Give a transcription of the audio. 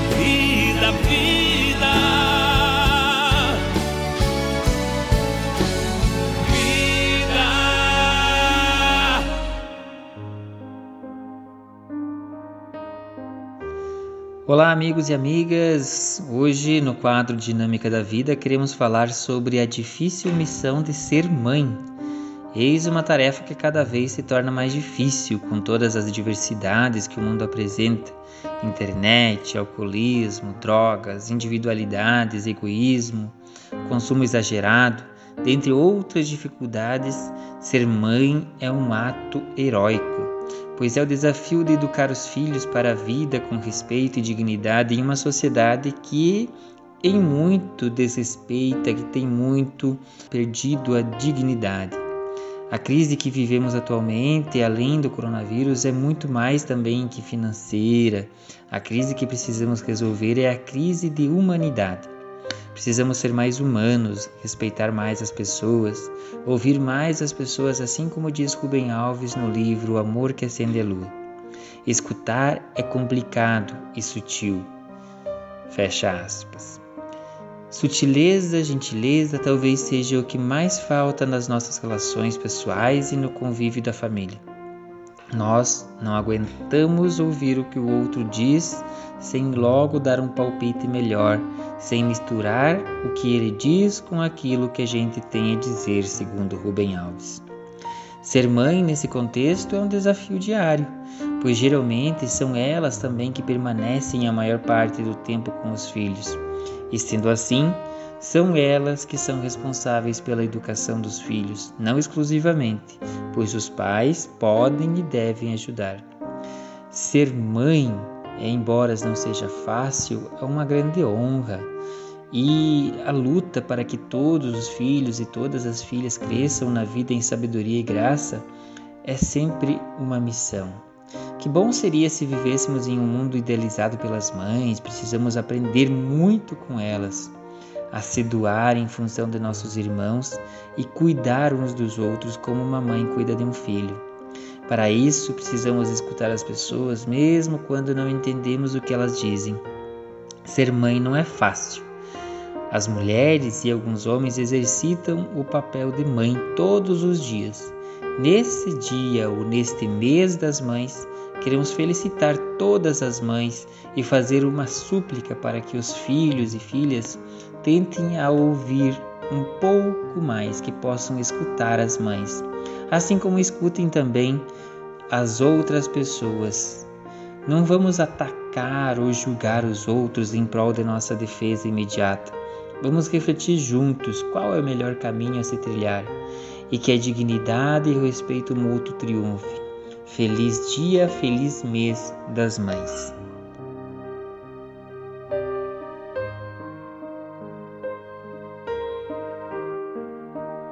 vida, vida, vida. Olá, amigos e amigas. Hoje, no quadro Dinâmica da Vida, queremos falar sobre a difícil missão de ser mãe. Eis uma tarefa que cada vez se torna mais difícil com todas as diversidades que o mundo apresenta: internet, alcoolismo, drogas, individualidades, egoísmo, consumo exagerado, dentre outras dificuldades. Ser mãe é um ato heróico, pois é o desafio de educar os filhos para a vida com respeito e dignidade em uma sociedade que em muito desrespeita, que tem muito perdido a dignidade. A crise que vivemos atualmente, além do coronavírus, é muito mais também que financeira. A crise que precisamos resolver é a crise de humanidade. Precisamos ser mais humanos, respeitar mais as pessoas, ouvir mais as pessoas, assim como diz Rubem Alves no livro O Amor que Acende a Lua. Escutar é complicado e sutil. Fecha aspas. Sutileza, gentileza talvez seja o que mais falta nas nossas relações pessoais e no convívio da família. Nós não aguentamos ouvir o que o outro diz sem logo dar um palpite melhor, sem misturar o que ele diz com aquilo que a gente tem a dizer, segundo Rubem Alves. Ser mãe nesse contexto é um desafio diário, pois geralmente são elas também que permanecem a maior parte do tempo com os filhos. E sendo assim, são elas que são responsáveis pela educação dos filhos, não exclusivamente, pois os pais podem e devem ajudar. Ser mãe, embora não seja fácil, é uma grande honra. E a luta para que todos os filhos e todas as filhas cresçam na vida em sabedoria e graça é sempre uma missão. Que bom seria se vivêssemos em um mundo idealizado pelas mães, precisamos aprender muito com elas, a se doar em função de nossos irmãos e cuidar uns dos outros como uma mãe cuida de um filho. Para isso, precisamos escutar as pessoas, mesmo quando não entendemos o que elas dizem. Ser mãe não é fácil. As mulheres e alguns homens exercitam o papel de mãe todos os dias. Nesse dia ou neste mês das mães, Queremos felicitar todas as mães e fazer uma súplica para que os filhos e filhas tentem a ouvir um pouco mais, que possam escutar as mães, assim como escutem também as outras pessoas. Não vamos atacar ou julgar os outros em prol de nossa defesa imediata. Vamos refletir juntos qual é o melhor caminho a se trilhar e que a dignidade e o respeito mútuo triunfe. Feliz dia, feliz mês das mães.